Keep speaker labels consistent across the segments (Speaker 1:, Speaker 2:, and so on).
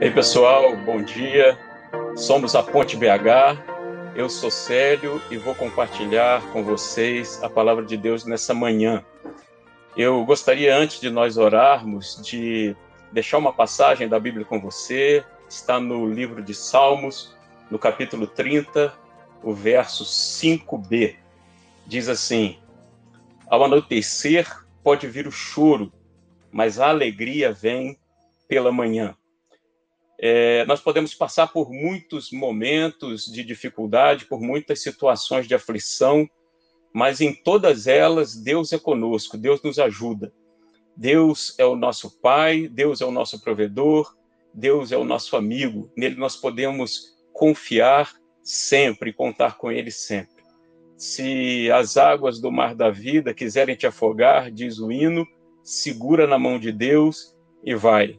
Speaker 1: Ei pessoal, bom dia. Somos a Ponte BH. Eu sou Célio e vou compartilhar com vocês a palavra de Deus nessa manhã. Eu gostaria, antes de nós orarmos, de deixar uma passagem da Bíblia com você. Está no livro de Salmos, no capítulo 30, o verso 5b. Diz assim: Ao anoitecer pode vir o choro, mas a alegria vem pela manhã. É, nós podemos passar por muitos momentos de dificuldade, por muitas situações de aflição, mas em todas elas Deus é conosco, Deus nos ajuda. Deus é o nosso Pai, Deus é o nosso provedor, Deus é o nosso amigo. Nele nós podemos confiar sempre, contar com Ele sempre. Se as águas do mar da vida quiserem te afogar, diz o hino, segura na mão de Deus e vai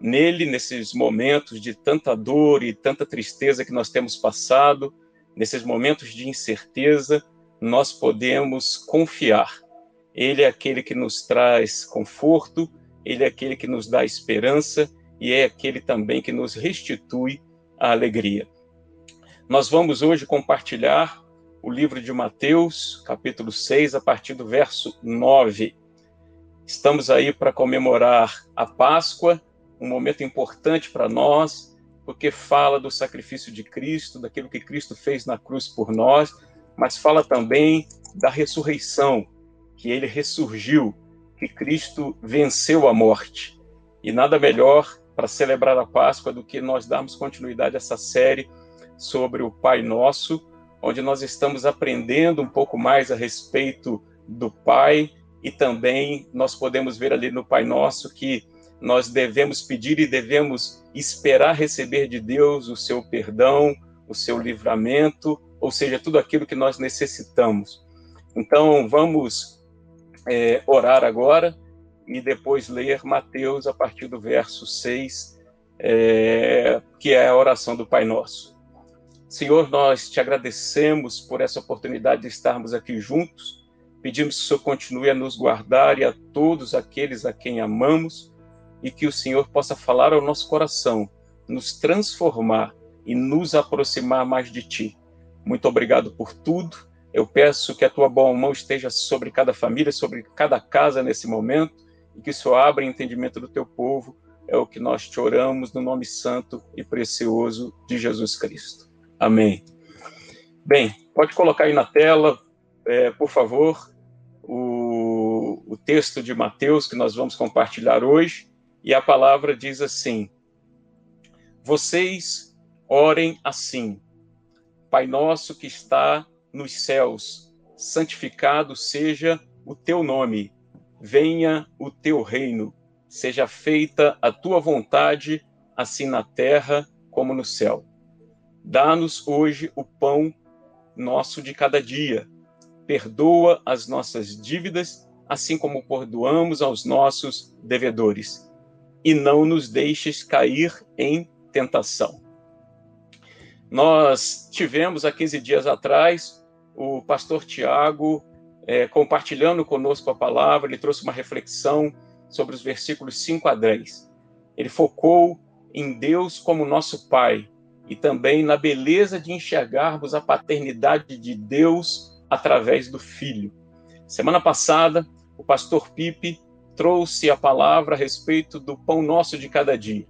Speaker 1: nele, nesses momentos de tanta dor e tanta tristeza que nós temos passado, nesses momentos de incerteza, nós podemos confiar. Ele é aquele que nos traz conforto, ele é aquele que nos dá esperança e é aquele também que nos restitui a alegria. Nós vamos hoje compartilhar o livro de Mateus, capítulo 6, a partir do verso 9. Estamos aí para comemorar a Páscoa um momento importante para nós, porque fala do sacrifício de Cristo, daquilo que Cristo fez na cruz por nós, mas fala também da ressurreição, que ele ressurgiu, que Cristo venceu a morte. E nada melhor para celebrar a Páscoa do que nós darmos continuidade a essa série sobre o Pai Nosso, onde nós estamos aprendendo um pouco mais a respeito do Pai e também nós podemos ver ali no Pai Nosso que nós devemos pedir e devemos esperar receber de Deus o seu perdão, o seu livramento, ou seja, tudo aquilo que nós necessitamos. Então, vamos é, orar agora e depois ler Mateus a partir do verso 6, é, que é a oração do Pai Nosso. Senhor, nós te agradecemos por essa oportunidade de estarmos aqui juntos. Pedimos que o Senhor continue a nos guardar e a todos aqueles a quem amamos e que o Senhor possa falar ao nosso coração, nos transformar e nos aproximar mais de Ti. Muito obrigado por tudo. Eu peço que a Tua boa mão esteja sobre cada família, sobre cada casa nesse momento, e que o Senhor abra o entendimento do Teu povo. É o que nós te oramos no nome santo e precioso de Jesus Cristo. Amém. Bem, pode colocar aí na tela, é, por favor, o, o texto de Mateus que nós vamos compartilhar hoje. E a palavra diz assim: Vocês orem assim: Pai nosso que está nos céus, santificado seja o teu nome, venha o teu reino, seja feita a tua vontade, assim na terra como no céu. Dá-nos hoje o pão nosso de cada dia. Perdoa as nossas dívidas, assim como perdoamos aos nossos devedores e não nos deixes cair em tentação. Nós tivemos há 15 dias atrás o pastor Tiago é, compartilhando conosco a palavra, ele trouxe uma reflexão sobre os versículos 5 a 10. Ele focou em Deus como nosso Pai e também na beleza de enxergarmos a paternidade de Deus através do Filho. Semana passada, o pastor Pipe trouxe a palavra a respeito do pão nosso de cada dia,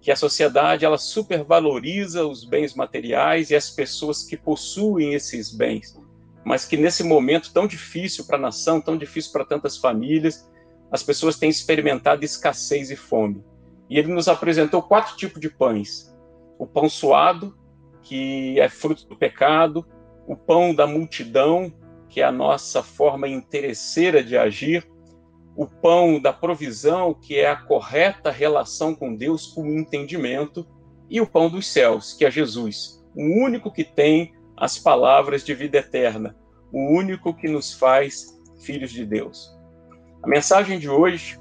Speaker 1: que a sociedade ela supervaloriza os bens materiais e as pessoas que possuem esses bens, mas que nesse momento tão difícil para a nação, tão difícil para tantas famílias, as pessoas têm experimentado escassez e fome. E ele nos apresentou quatro tipos de pães: o pão suado, que é fruto do pecado, o pão da multidão, que é a nossa forma interesseira de agir, o pão da provisão, que é a correta relação com Deus, com o entendimento, e o pão dos céus, que é Jesus, o único que tem as palavras de vida eterna, o único que nos faz filhos de Deus. A mensagem de hoje,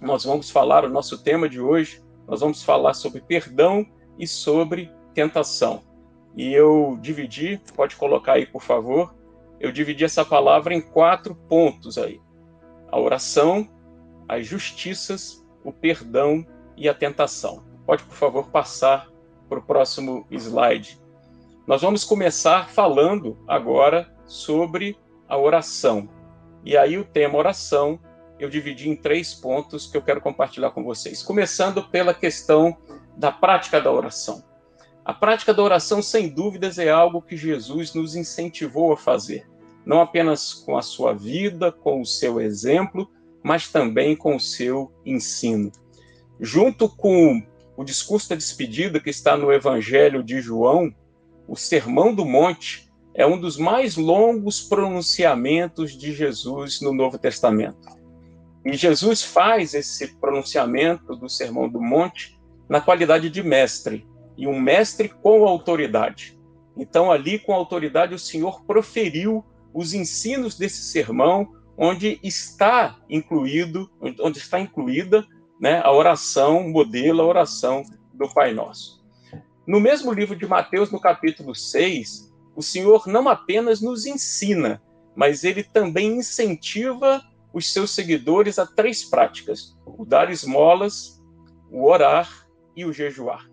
Speaker 1: nós vamos falar, o nosso tema de hoje, nós vamos falar sobre perdão e sobre tentação. E eu dividi, pode colocar aí, por favor, eu dividi essa palavra em quatro pontos aí a oração, as justiças, o perdão e a tentação. Pode, por favor, passar para o próximo slide. Nós vamos começar falando agora sobre a oração. E aí o tema oração eu dividi em três pontos que eu quero compartilhar com vocês. Começando pela questão da prática da oração. A prática da oração, sem dúvidas, é algo que Jesus nos incentivou a fazer, não apenas com a sua vida, com o seu exemplo, mas também com o seu ensino. Junto com o discurso da despedida que está no Evangelho de João, o Sermão do Monte é um dos mais longos pronunciamentos de Jesus no Novo Testamento. E Jesus faz esse pronunciamento do Sermão do Monte na qualidade de mestre, e um mestre com autoridade. Então, ali, com autoridade, o Senhor proferiu os ensinos desse sermão, onde está incluído, onde está incluída né, a oração modelo, a oração do Pai Nosso. No mesmo livro de Mateus, no capítulo 6, o Senhor não apenas nos ensina, mas ele também incentiva os seus seguidores a três práticas: o dar esmolas, o orar e o jejuar.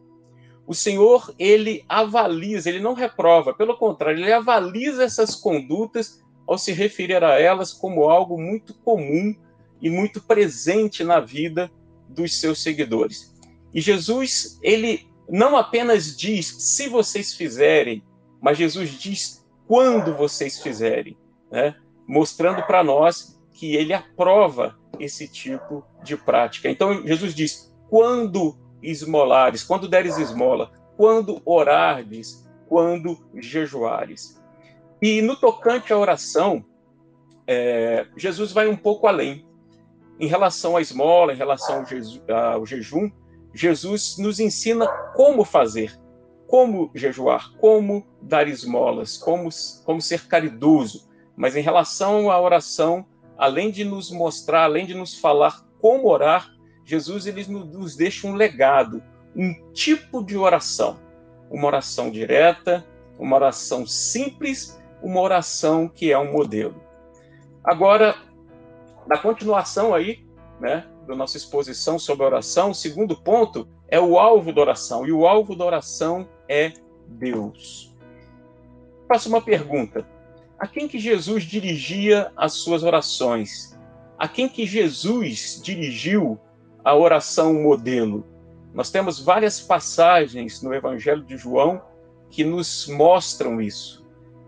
Speaker 1: O Senhor, ele avaliza, ele não reprova, pelo contrário, ele avaliza essas condutas ao se referir a elas como algo muito comum e muito presente na vida dos seus seguidores. E Jesus, ele não apenas diz se vocês fizerem, mas Jesus diz quando vocês fizerem, né? mostrando para nós que ele aprova esse tipo de prática. Então, Jesus diz: quando esmolares, quando deres esmola, quando orardes, quando jejuares. E no tocante à oração, é, Jesus vai um pouco além. Em relação à esmola, em relação ao, ao jejum, Jesus nos ensina como fazer, como jejuar, como dar esmolas, como, como ser caridoso. Mas em relação à oração, além de nos mostrar, além de nos falar como orar, Jesus ele nos deixa um legado, um tipo de oração. Uma oração direta, uma oração simples, uma oração que é um modelo. Agora, na continuação aí, né, da nossa exposição sobre a oração, o segundo ponto é o alvo da oração, e o alvo da oração é Deus. Faço uma pergunta: a quem que Jesus dirigia as suas orações? A quem que Jesus dirigiu a oração modelo? Nós temos várias passagens no Evangelho de João que nos mostram isso.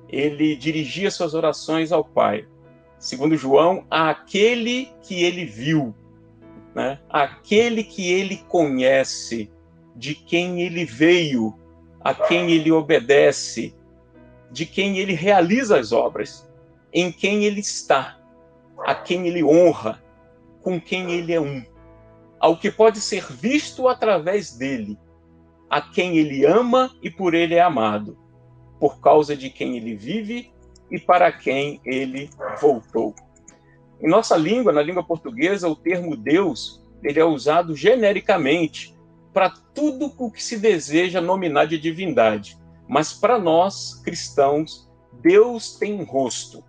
Speaker 1: Ele dirigia suas orações ao Pai. Segundo João, àquele que ele viu, né? aquele que ele conhece, de quem ele veio, a quem ele obedece, de quem ele realiza as obras, em quem ele está, a quem ele honra, com quem ele é um, ao que pode ser visto através dele, a quem ele ama e por ele é amado, por causa de quem ele vive e para quem ele voltou. Em nossa língua, na língua portuguesa, o termo Deus ele é usado genericamente para tudo o que se deseja nominar de divindade. Mas para nós, cristãos, Deus tem um rosto,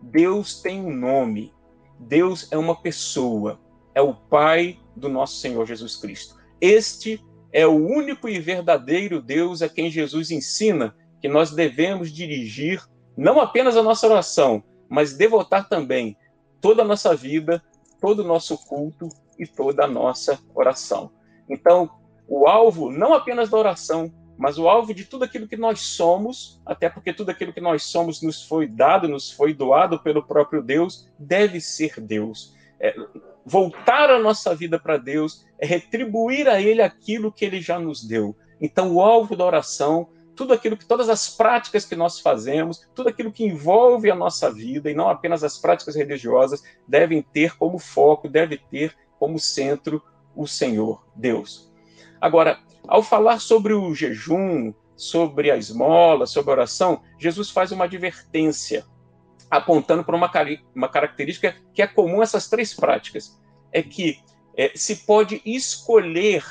Speaker 1: Deus tem um nome, Deus é uma pessoa, é o Pai do nosso Senhor Jesus Cristo. Este é o único e verdadeiro Deus a quem Jesus ensina que nós devemos dirigir não apenas a nossa oração, mas devotar também toda a nossa vida, todo o nosso culto e toda a nossa oração. Então, o alvo não apenas da oração, mas o alvo de tudo aquilo que nós somos, até porque tudo aquilo que nós somos nos foi dado, nos foi doado pelo próprio Deus, deve ser Deus. É, voltar a nossa vida para Deus é retribuir a Ele aquilo que Ele já nos deu. Então, o alvo da oração, tudo aquilo que, todas as práticas que nós fazemos, tudo aquilo que envolve a nossa vida, e não apenas as práticas religiosas, devem ter como foco, deve ter como centro o Senhor, Deus. Agora, ao falar sobre o jejum, sobre a esmola, sobre a oração, Jesus faz uma advertência, apontando para uma, uma característica que é comum a essas três práticas: é que é, se pode escolher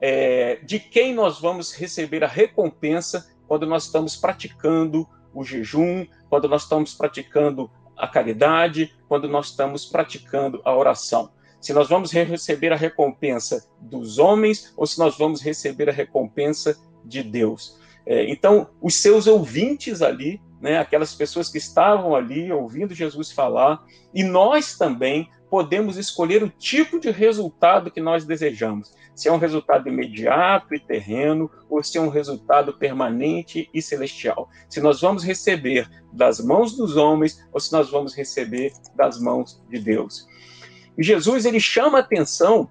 Speaker 1: é, de quem nós vamos receber a recompensa quando nós estamos praticando o jejum, quando nós estamos praticando a caridade, quando nós estamos praticando a oração. Se nós vamos receber a recompensa dos homens ou se nós vamos receber a recompensa de Deus. É, então, os seus ouvintes ali, né, aquelas pessoas que estavam ali ouvindo Jesus falar, e nós também podemos escolher o tipo de resultado que nós desejamos. Se é um resultado imediato e terreno, ou se é um resultado permanente e celestial. Se nós vamos receber das mãos dos homens, ou se nós vamos receber das mãos de Deus. E Jesus ele chama atenção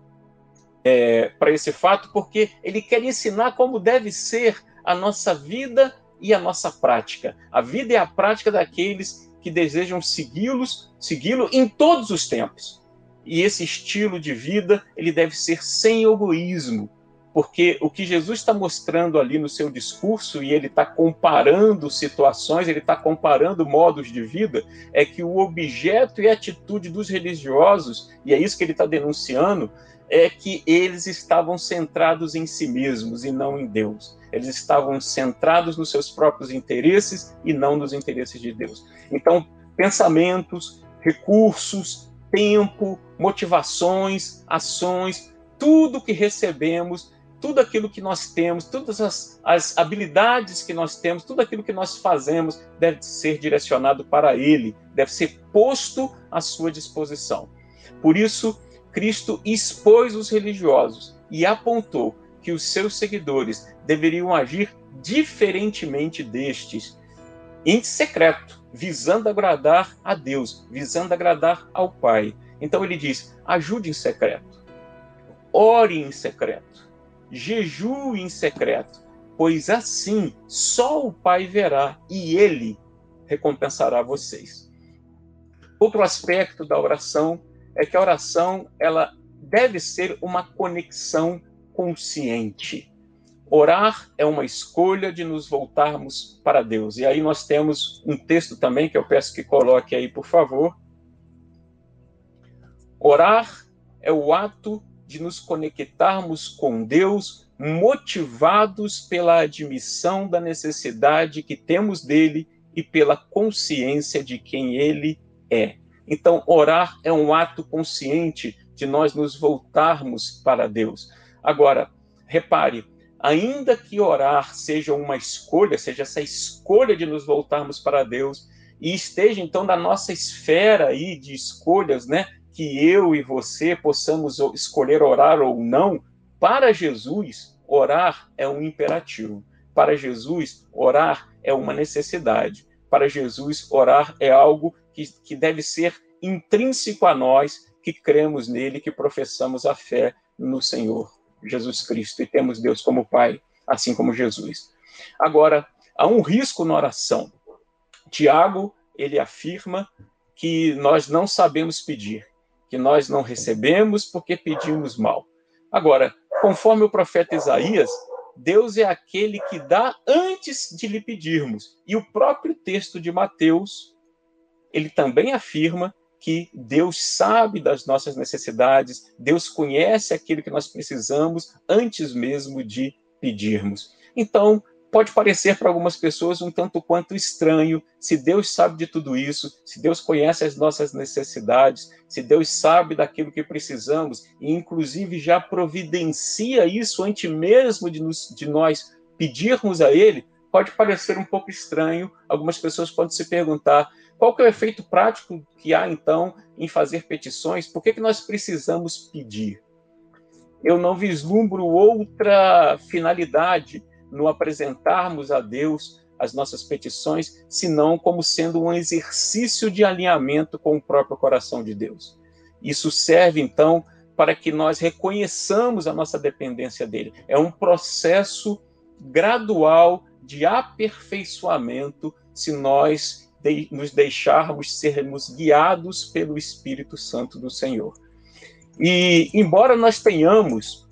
Speaker 1: é, para esse fato porque ele quer ensinar como deve ser a nossa vida e a nossa prática. A vida e a prática daqueles que desejam segui-los, segui-lo em todos os tempos. E esse estilo de vida, ele deve ser sem egoísmo, porque o que Jesus está mostrando ali no seu discurso, e ele está comparando situações, ele está comparando modos de vida, é que o objeto e atitude dos religiosos, e é isso que ele está denunciando, é que eles estavam centrados em si mesmos e não em Deus. Eles estavam centrados nos seus próprios interesses e não nos interesses de Deus. Então, pensamentos, recursos, tempo, motivações, ações, tudo que recebemos, tudo aquilo que nós temos, todas as, as habilidades que nós temos, tudo aquilo que nós fazemos deve ser direcionado para Ele, deve ser posto à sua disposição. Por isso, Cristo expôs os religiosos e apontou que os seus seguidores deveriam agir diferentemente destes, em secreto, visando agradar a Deus, visando agradar ao Pai. Então ele diz: ajude em secreto, ore em secreto, jejue em secreto, pois assim só o Pai verá e ele recompensará vocês. Outro aspecto da oração é que a oração ela deve ser uma conexão consciente. Orar é uma escolha de nos voltarmos para Deus. E aí nós temos um texto também que eu peço que coloque aí, por favor. Orar é o ato de nos conectarmos com Deus, motivados pela admissão da necessidade que temos dele e pela consciência de quem ele é. Então, orar é um ato consciente de nós nos voltarmos para Deus. Agora, repare, ainda que orar seja uma escolha, seja essa escolha de nos voltarmos para Deus, e esteja então na nossa esfera aí de escolhas, né, que eu e você possamos escolher orar ou não, para Jesus, orar é um imperativo. Para Jesus, orar é uma necessidade. Para Jesus, orar é algo que, que deve ser intrínseco a nós que cremos nele, que professamos a fé no Senhor. Jesus Cristo e temos Deus como Pai, assim como Jesus. Agora, há um risco na oração. Tiago, ele afirma que nós não sabemos pedir, que nós não recebemos porque pedimos mal. Agora, conforme o profeta Isaías, Deus é aquele que dá antes de lhe pedirmos. E o próprio texto de Mateus, ele também afirma que Deus sabe das nossas necessidades, Deus conhece aquilo que nós precisamos antes mesmo de pedirmos. Então, pode parecer para algumas pessoas um tanto quanto estranho, se Deus sabe de tudo isso, se Deus conhece as nossas necessidades, se Deus sabe daquilo que precisamos e inclusive já providencia isso antes mesmo de, nos, de nós pedirmos a Ele, pode parecer um pouco estranho. Algumas pessoas podem se perguntar: qual que é o efeito prático que há, então, em fazer petições? Por que, que nós precisamos pedir? Eu não vislumbro outra finalidade no apresentarmos a Deus as nossas petições, senão como sendo um exercício de alinhamento com o próprio coração de Deus. Isso serve, então, para que nós reconheçamos a nossa dependência dele. É um processo gradual de aperfeiçoamento se nós de, nos deixarmos sermos guiados pelo Espírito Santo do Senhor. E, embora nós tenhamos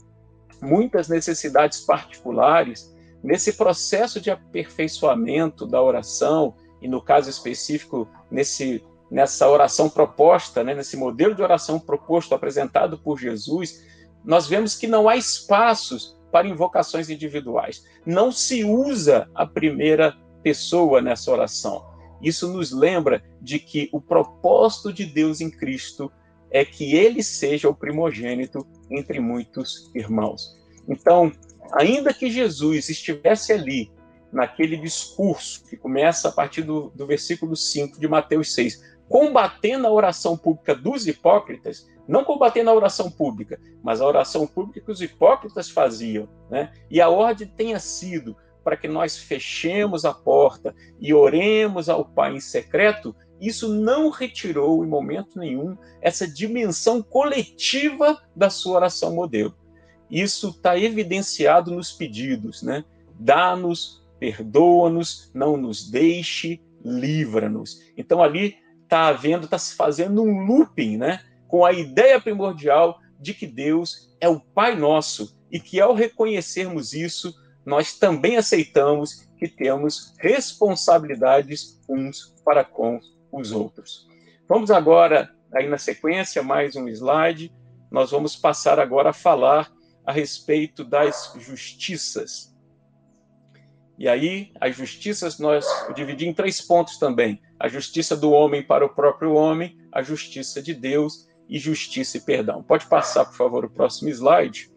Speaker 1: muitas necessidades particulares, nesse processo de aperfeiçoamento da oração, e no caso específico, nesse, nessa oração proposta, né, nesse modelo de oração proposto, apresentado por Jesus, nós vemos que não há espaços para invocações individuais. Não se usa a primeira pessoa nessa oração. Isso nos lembra de que o propósito de Deus em Cristo é que ele seja o primogênito entre muitos irmãos. Então, ainda que Jesus estivesse ali, naquele discurso que começa a partir do, do versículo 5 de Mateus 6, combatendo a oração pública dos hipócritas, não combatendo a oração pública, mas a oração pública que os hipócritas faziam, né? E a ordem tenha sido para que nós fechemos a porta e oremos ao Pai em secreto, isso não retirou em momento nenhum essa dimensão coletiva da sua oração modelo. Isso está evidenciado nos pedidos, né? Dá-nos, perdoa-nos, não nos deixe, livra-nos. Então ali está havendo, está se fazendo um looping, né? Com a ideia primordial de que Deus é o Pai nosso e que ao reconhecermos isso, nós também aceitamos que temos responsabilidades uns para com os outros. Vamos agora, aí na sequência, mais um slide. Nós vamos passar agora a falar a respeito das justiças. E aí, as justiças nós dividimos em três pontos também: a justiça do homem para o próprio homem, a justiça de Deus e justiça e perdão. Pode passar, por favor, o próximo slide.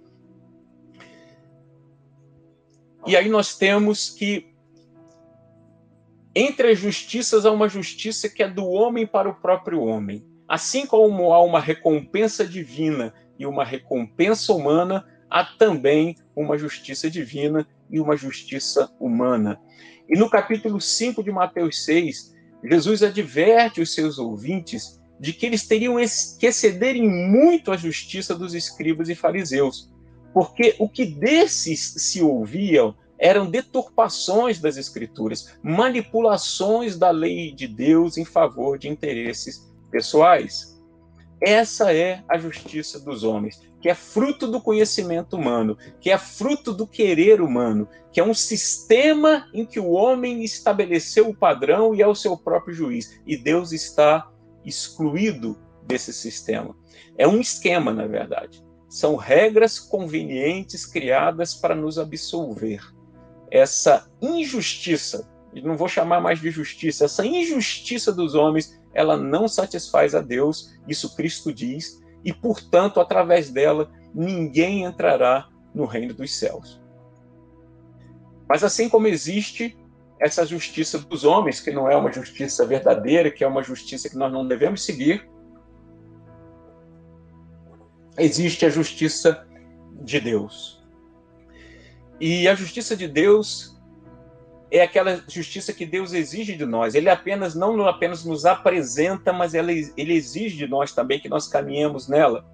Speaker 1: E aí nós temos que entre as justiças há uma justiça que é do homem para o próprio homem. Assim como há uma recompensa divina e uma recompensa humana, há também uma justiça divina e uma justiça humana. E no capítulo 5 de Mateus 6, Jesus adverte os seus ouvintes de que eles teriam que excederem muito a justiça dos escribas e fariseus, porque o que desses se ouviam eram deturpações das escrituras, manipulações da lei de Deus em favor de interesses pessoais. Essa é a justiça dos homens, que é fruto do conhecimento humano, que é fruto do querer humano, que é um sistema em que o homem estabeleceu o padrão e é o seu próprio juiz, e Deus está excluído desse sistema. É um esquema, na verdade são regras convenientes criadas para nos absolver. Essa injustiça, não vou chamar mais de justiça, essa injustiça dos homens, ela não satisfaz a Deus, isso Cristo diz, e portanto, através dela, ninguém entrará no reino dos céus. Mas assim como existe essa justiça dos homens, que não é uma justiça verdadeira, que é uma justiça que nós não devemos seguir, existe a justiça de Deus. E a justiça de Deus é aquela justiça que Deus exige de nós. Ele apenas não apenas nos apresenta, mas ele, ele exige de nós também que nós caminhemos nela.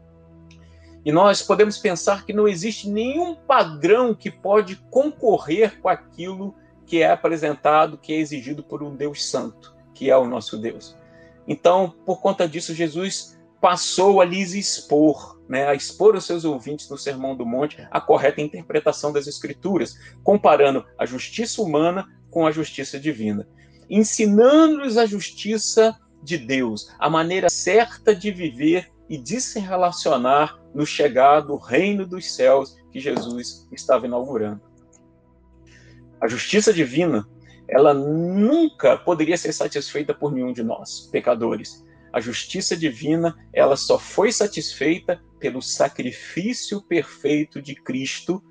Speaker 1: E nós podemos pensar que não existe nenhum padrão que pode concorrer com aquilo que é apresentado, que é exigido por um Deus santo, que é o nosso Deus. Então, por conta disso, Jesus passou a lhes expor, né, a expor aos seus ouvintes no Sermão do Monte a correta interpretação das Escrituras, comparando a justiça humana com a justiça divina, ensinando-lhes a justiça de Deus, a maneira certa de viver e de se relacionar no chegado reino dos céus que Jesus estava inaugurando. A justiça divina, ela nunca poderia ser satisfeita por nenhum de nós, pecadores a justiça divina, ela só foi satisfeita pelo sacrifício perfeito de Cristo,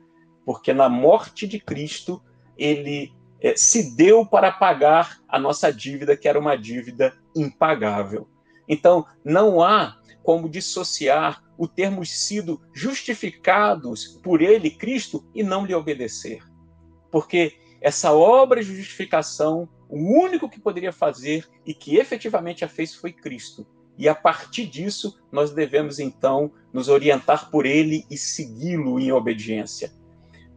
Speaker 1: porque na morte de Cristo ele é, se deu para pagar a nossa dívida, que era uma dívida impagável. Então, não há como dissociar o termos sido justificados por ele, Cristo, e não lhe obedecer. Porque essa obra de justificação o único que poderia fazer e que efetivamente a fez foi Cristo. E a partir disso, nós devemos então nos orientar por ele e segui-lo em obediência.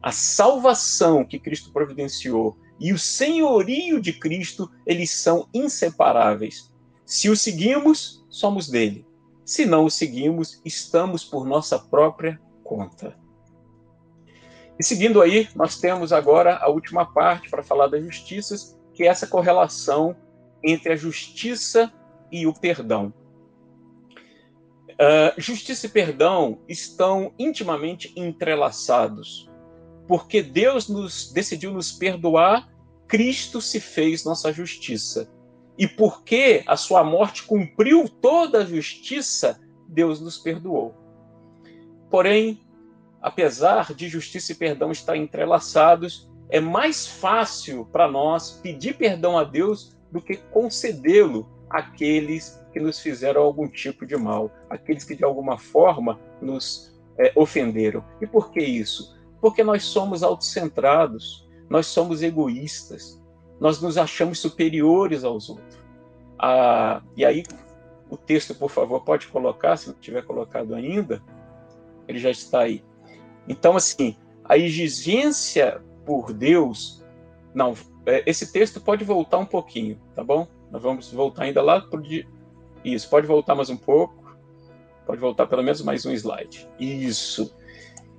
Speaker 1: A salvação que Cristo providenciou e o senhorio de Cristo, eles são inseparáveis. Se o seguimos, somos dele. Se não o seguimos, estamos por nossa própria conta. E seguindo aí, nós temos agora a última parte para falar das justiças, que é essa correlação entre a justiça e o perdão. Uh, justiça e perdão estão intimamente entrelaçados, porque Deus nos decidiu nos perdoar, Cristo se fez nossa justiça. E porque a sua morte cumpriu toda a justiça, Deus nos perdoou. Porém, apesar de justiça e perdão estar entrelaçados, é mais fácil para nós pedir perdão a Deus do que concedê-lo àqueles que nos fizeram algum tipo de mal, aqueles que de alguma forma nos é, ofenderam. E por que isso? Porque nós somos autocentrados, nós somos egoístas, nós nos achamos superiores aos outros. Ah, e aí, o texto, por favor, pode colocar, se não tiver colocado ainda, ele já está aí. Então, assim, a exigência por Deus, não, é, esse texto pode voltar um pouquinho, tá bom? Nós vamos voltar ainda lá para isso, pode voltar mais um pouco. Pode voltar pelo menos mais um slide. Isso.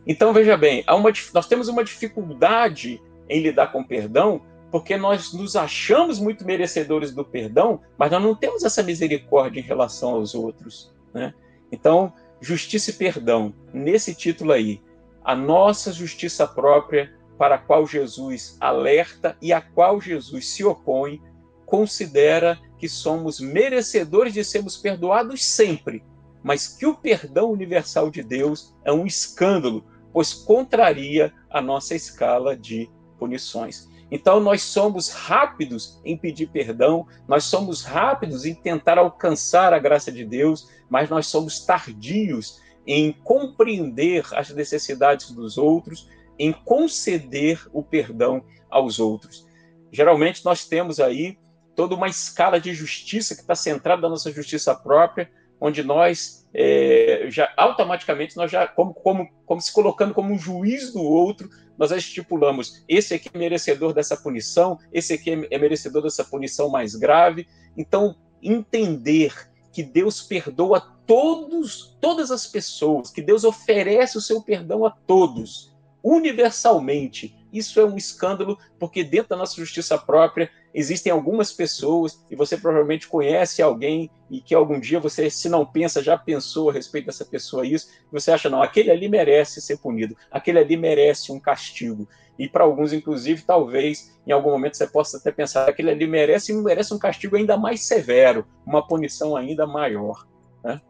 Speaker 1: Então, veja bem, uma, nós temos uma dificuldade em lidar com perdão, porque nós nos achamos muito merecedores do perdão, mas nós não temos essa misericórdia em relação aos outros. Né? Então, justiça e perdão, nesse título aí, a nossa justiça própria, para a qual Jesus alerta e a qual Jesus se opõe, considera que somos merecedores de sermos perdoados sempre, mas que o perdão universal de Deus é um escândalo, pois contraria a nossa escala de punições. Então, nós somos rápidos em pedir perdão, nós somos rápidos em tentar alcançar a graça de Deus, mas nós somos tardios em compreender as necessidades dos outros, em conceder o perdão aos outros. Geralmente, nós temos aí toda uma escala de justiça que está centrada na nossa justiça própria, onde nós é, já automaticamente nós já como, como, como se colocando como um juiz do outro, nós já estipulamos esse aqui é merecedor dessa punição, esse aqui é merecedor dessa punição mais grave. Então entender que Deus perdoa todos, todas as pessoas, que Deus oferece o seu perdão a todos, universalmente. Isso é um escândalo, porque dentro da nossa justiça própria existem algumas pessoas, e você provavelmente conhece alguém, e que algum dia você, se não pensa, já pensou a respeito dessa pessoa isso, você acha, não, aquele ali merece ser punido, aquele ali merece um castigo. E para alguns, inclusive, talvez em algum momento você possa até pensar, aquele ali merece merece um castigo ainda mais severo, uma punição ainda maior. Né?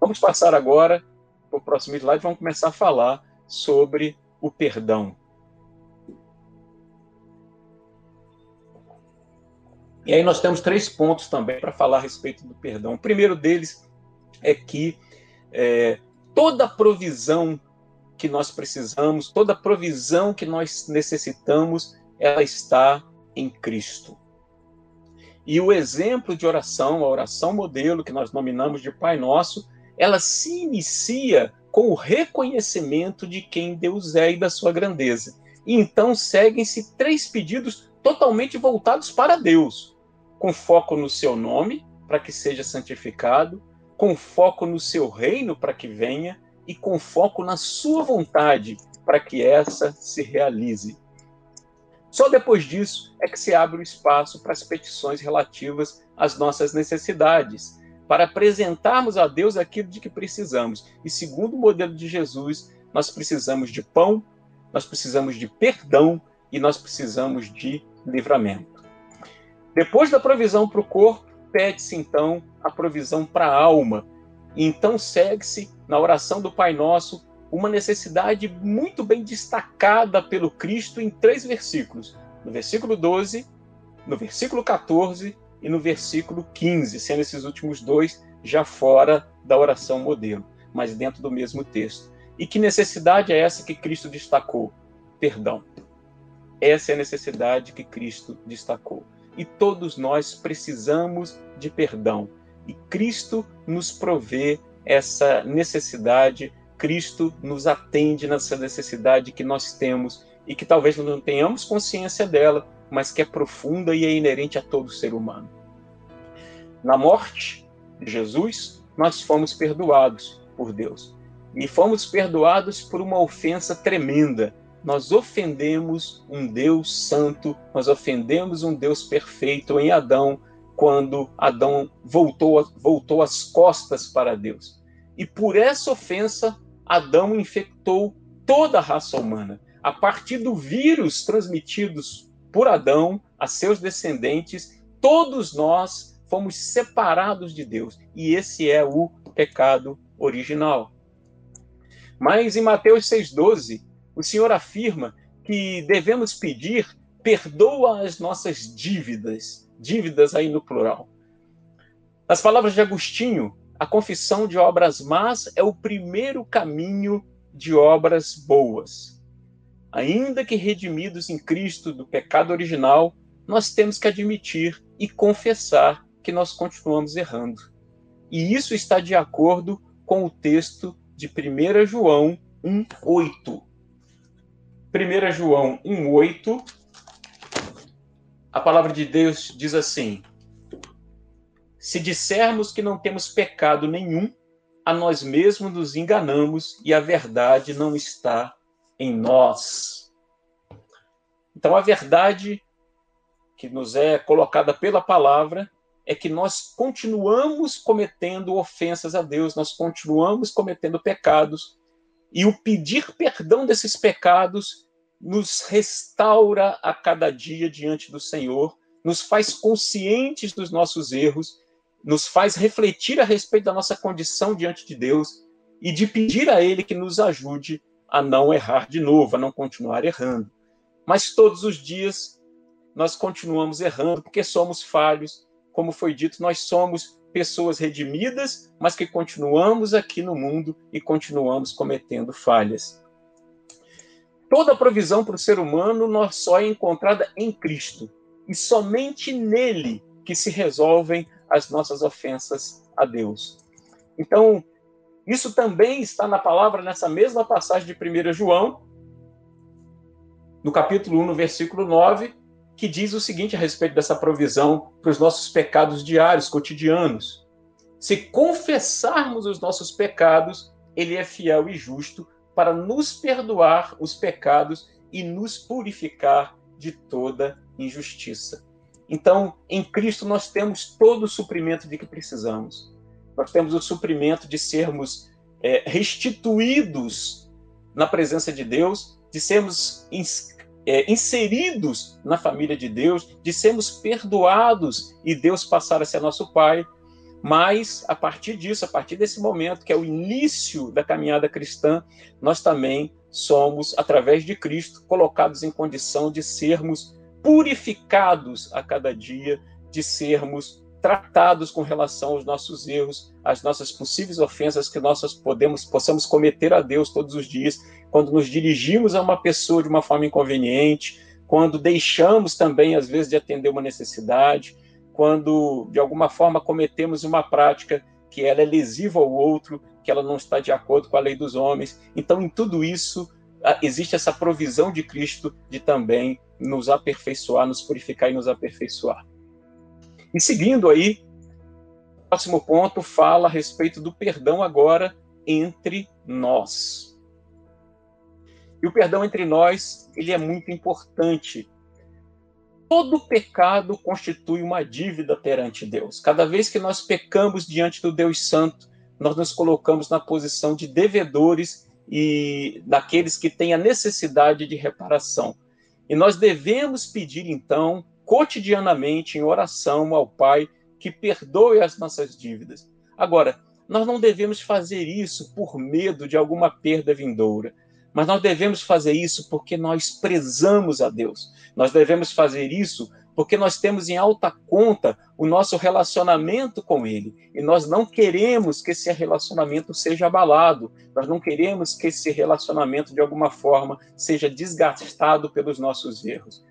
Speaker 1: Vamos passar agora para o próximo slide, vamos começar a falar sobre o perdão. E aí nós temos três pontos também para falar a respeito do perdão. O primeiro deles é que é, toda provisão que nós precisamos, toda provisão que nós necessitamos, ela está em Cristo. E o exemplo de oração, a oração modelo que nós nominamos de Pai Nosso, ela se inicia com o reconhecimento de quem Deus é e da sua grandeza. E então seguem-se três pedidos totalmente voltados para Deus com foco no seu nome, para que seja santificado, com foco no seu reino, para que venha, e com foco na sua vontade, para que essa se realize. Só depois disso é que se abre o espaço para as petições relativas às nossas necessidades, para apresentarmos a Deus aquilo de que precisamos. E segundo o modelo de Jesus, nós precisamos de pão, nós precisamos de perdão e nós precisamos de livramento. Depois da provisão para o corpo, pede-se então a provisão para a alma. E então segue-se na oração do Pai Nosso uma necessidade muito bem destacada pelo Cristo em três versículos: no versículo 12, no versículo 14 e no versículo 15, sendo esses últimos dois já fora da oração modelo, mas dentro do mesmo texto. E que necessidade é essa que Cristo destacou? Perdão. Essa é a necessidade que Cristo destacou e todos nós precisamos de perdão. E Cristo nos provê essa necessidade, Cristo nos atende nessa necessidade que nós temos e que talvez não tenhamos consciência dela, mas que é profunda e é inerente a todo ser humano. Na morte de Jesus, nós fomos perdoados por Deus. E fomos perdoados por uma ofensa tremenda, nós ofendemos um Deus santo, nós ofendemos um Deus perfeito em Adão, quando Adão voltou, voltou as costas para Deus. E por essa ofensa, Adão infectou toda a raça humana. A partir do vírus transmitidos por Adão a seus descendentes, todos nós fomos separados de Deus. E esse é o pecado original. Mas em Mateus 6,12, o Senhor afirma que devemos pedir perdoa as nossas dívidas, dívidas aí no plural. Nas palavras de Agostinho, a confissão de obras más é o primeiro caminho de obras boas. Ainda que redimidos em Cristo do pecado original, nós temos que admitir e confessar que nós continuamos errando. E isso está de acordo com o texto de 1 João 1,8. 1 João 1,8, a palavra de Deus diz assim: Se dissermos que não temos pecado nenhum, a nós mesmos nos enganamos e a verdade não está em nós. Então, a verdade que nos é colocada pela palavra é que nós continuamos cometendo ofensas a Deus, nós continuamos cometendo pecados, e o pedir perdão desses pecados nos restaura a cada dia diante do Senhor, nos faz conscientes dos nossos erros, nos faz refletir a respeito da nossa condição diante de Deus e de pedir a Ele que nos ajude a não errar de novo, a não continuar errando. Mas todos os dias nós continuamos errando porque somos falhos. Como foi dito, nós somos pessoas redimidas, mas que continuamos aqui no mundo e continuamos cometendo falhas. Toda provisão para o ser humano nós só é encontrada em Cristo e somente nele que se resolvem as nossas ofensas a Deus. Então, isso também está na palavra nessa mesma passagem de 1 João, no capítulo 1, no versículo 9, que diz o seguinte a respeito dessa provisão para os nossos pecados diários, cotidianos. Se confessarmos os nossos pecados, ele é fiel e justo para nos perdoar os pecados e nos purificar de toda injustiça. Então, em Cristo nós temos todo o suprimento de que precisamos. Nós temos o suprimento de sermos é, restituídos na presença de Deus, de sermos é, inseridos na família de Deus, de sermos perdoados e Deus passar a ser nosso Pai. Mas, a partir disso, a partir desse momento, que é o início da caminhada cristã, nós também somos, através de Cristo, colocados em condição de sermos purificados a cada dia, de sermos tratados com relação aos nossos erros, às nossas possíveis ofensas que nós podemos, possamos cometer a Deus todos os dias, quando nos dirigimos a uma pessoa de uma forma inconveniente, quando deixamos também, às vezes, de atender uma necessidade, quando, de alguma forma, cometemos uma prática que ela é lesiva ao outro, que ela não está de acordo com a lei dos homens. Então, em tudo isso, existe essa provisão de Cristo de também nos aperfeiçoar, nos purificar e nos aperfeiçoar. E seguindo aí, o próximo ponto fala a respeito do perdão agora entre nós. E o perdão entre nós, ele é muito importante. Todo pecado constitui uma dívida perante Deus. Cada vez que nós pecamos diante do Deus Santo, nós nos colocamos na posição de devedores e daqueles que têm a necessidade de reparação. E nós devemos pedir, então, cotidianamente em oração ao Pai que perdoe as nossas dívidas. Agora, nós não devemos fazer isso por medo de alguma perda vindoura, mas nós devemos fazer isso porque nós prezamos a Deus. Nós devemos fazer isso porque nós temos em alta conta o nosso relacionamento com Ele. E nós não queremos que esse relacionamento seja abalado, nós não queremos que esse relacionamento, de alguma forma, seja desgastado pelos nossos erros.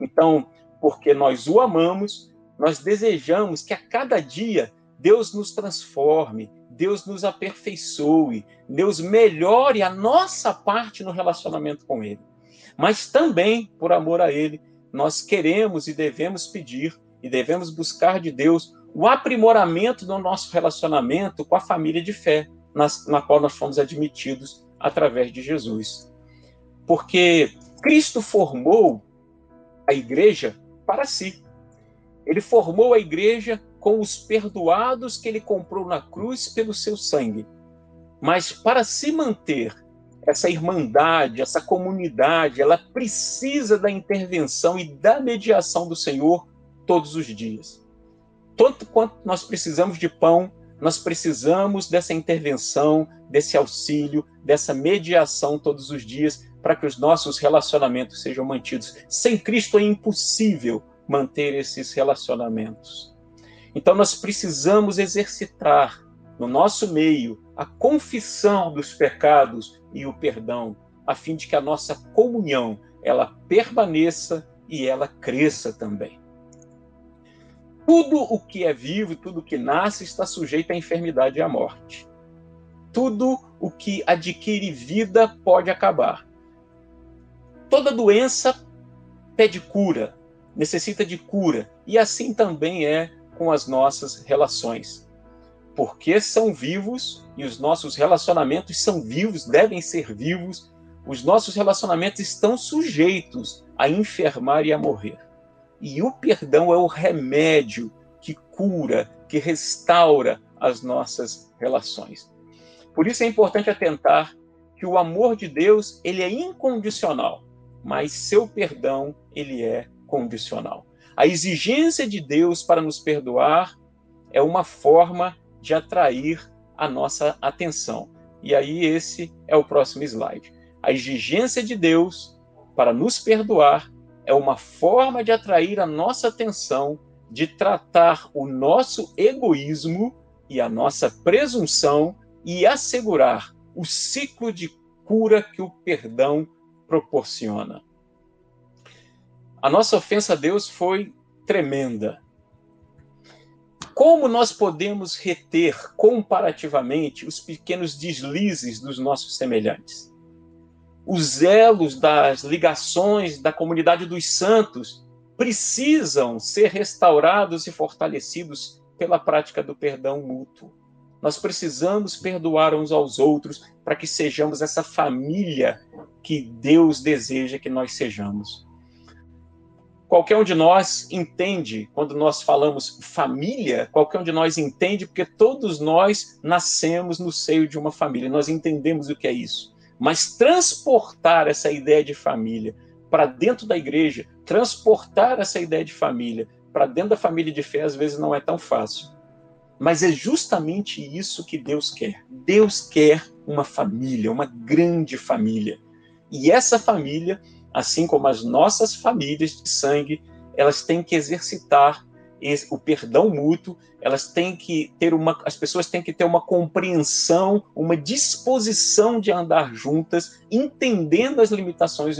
Speaker 1: Então, porque nós o amamos, nós desejamos que a cada dia Deus nos transforme, Deus nos aperfeiçoe, Deus melhore a nossa parte no relacionamento com Ele. Mas também, por amor a Ele, nós queremos e devemos pedir e devemos buscar de Deus o aprimoramento do nosso relacionamento com a família de fé, nas, na qual nós fomos admitidos através de Jesus. Porque Cristo formou a igreja para si. Ele formou a igreja com os perdoados que ele comprou na cruz pelo seu sangue. Mas para se manter essa irmandade, essa comunidade, ela precisa da intervenção e da mediação do Senhor todos os dias. Tanto quanto nós precisamos de pão, Nós precisamos dessa intervenção, desse auxílio, dessa mediação todos os dias para que os nossos relacionamentos sejam mantidos. Sem Cristo é impossível manter esses relacionamentos. Então nós precisamos exercitar no nosso meio a confissão dos pecados e o perdão, a fim de que a nossa comunhão ela permaneça e ela cresça também. Tudo o que é vivo, tudo o que nasce está sujeito à enfermidade e à morte. Tudo o que adquire vida pode acabar. Toda doença pede cura, necessita de cura, e assim também é com as nossas relações. Porque são vivos e os nossos relacionamentos são vivos, devem ser vivos, os nossos relacionamentos estão sujeitos a enfermar e a morrer. E o perdão é o remédio que cura, que restaura as nossas relações. Por isso é importante atentar que o amor de Deus, ele é incondicional, mas seu perdão, ele é condicional. A exigência de Deus para nos perdoar é uma forma de atrair a nossa atenção. E aí esse é o próximo slide. A exigência de Deus para nos perdoar é uma forma de atrair a nossa atenção, de tratar o nosso egoísmo e a nossa presunção e assegurar o ciclo de cura que o perdão proporciona. A nossa ofensa a Deus foi tremenda. Como nós podemos reter comparativamente os pequenos deslizes dos nossos semelhantes? os elos das ligações da comunidade dos santos precisam ser restaurados e fortalecidos pela prática do perdão mútuo. Nós precisamos perdoar uns aos outros para que sejamos essa família que Deus deseja que nós sejamos. Qualquer um de nós entende quando nós falamos família, qualquer um de nós entende porque todos nós nascemos no seio de uma família, nós entendemos o que é isso. Mas transportar essa ideia de família para dentro da igreja, transportar essa ideia de família para dentro da família de fé, às vezes não é tão fácil. Mas é justamente isso que Deus quer. Deus quer uma família, uma grande família. E essa família, assim como as nossas famílias de sangue, elas têm que exercitar o perdão mútuo, elas têm que ter uma, as pessoas têm que ter uma compreensão, uma disposição de andar juntas, entendendo as limitações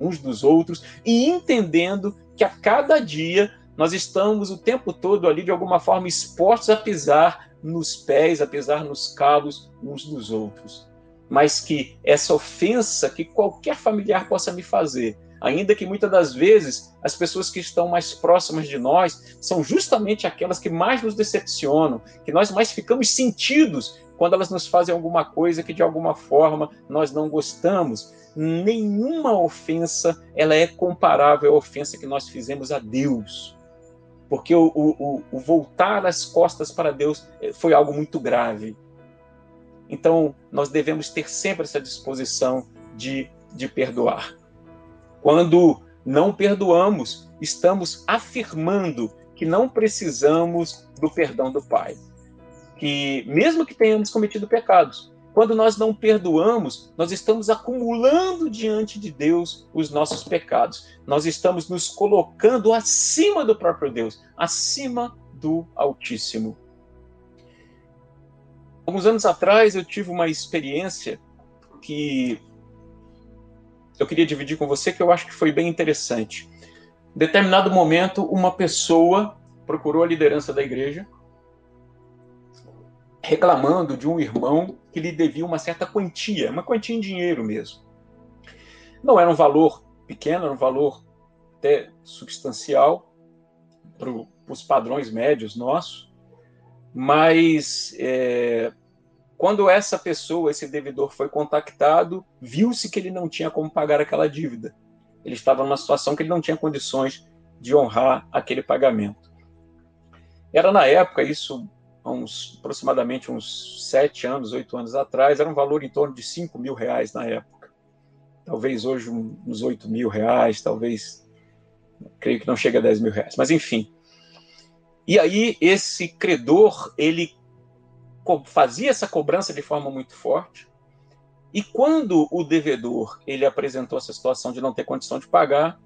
Speaker 1: uns dos outros e entendendo que a cada dia nós estamos o tempo todo ali de alguma forma expostos a pisar nos pés, a pisar nos calos uns dos outros. Mas que essa ofensa que qualquer familiar possa me fazer, ainda que muitas das vezes as pessoas que estão mais próximas de nós são justamente aquelas que mais nos decepcionam, que nós mais ficamos sentidos quando elas nos fazem alguma coisa que de alguma forma nós não gostamos. Nenhuma ofensa ela é comparável à ofensa que nós fizemos a Deus. Porque o, o, o voltar as costas para Deus eh, foi algo muito grave. Então, nós devemos ter sempre essa disposição de, de perdoar. Quando não perdoamos, estamos afirmando que não precisamos do perdão do Pai. Que, mesmo que tenhamos cometido pecados, quando nós não perdoamos, nós estamos acumulando diante de Deus os nossos pecados. Nós estamos nos colocando acima do próprio Deus, acima do Altíssimo. Alguns anos atrás eu tive uma experiência que eu queria dividir com você que eu acho que foi bem interessante. Em determinado momento, uma pessoa procurou a liderança da igreja reclamando de um irmão que lhe devia uma certa quantia, uma quantia em dinheiro mesmo. Não era um valor pequeno, era um valor até substancial para os padrões médios nossos, mas é, quando essa pessoa, esse devedor, foi contactado, viu-se que ele não tinha como pagar aquela dívida. Ele estava numa situação que ele não tinha condições de honrar aquele pagamento. Era na época, isso uns, aproximadamente uns sete anos, oito anos atrás, era um valor em torno de cinco mil reais na época. Talvez hoje uns oito mil reais, talvez, creio que não chega a dez mil reais, mas enfim. E aí esse credor, ele fazia essa cobrança de forma muito forte. E quando o devedor ele apresentou essa situação de não ter condição de pagar,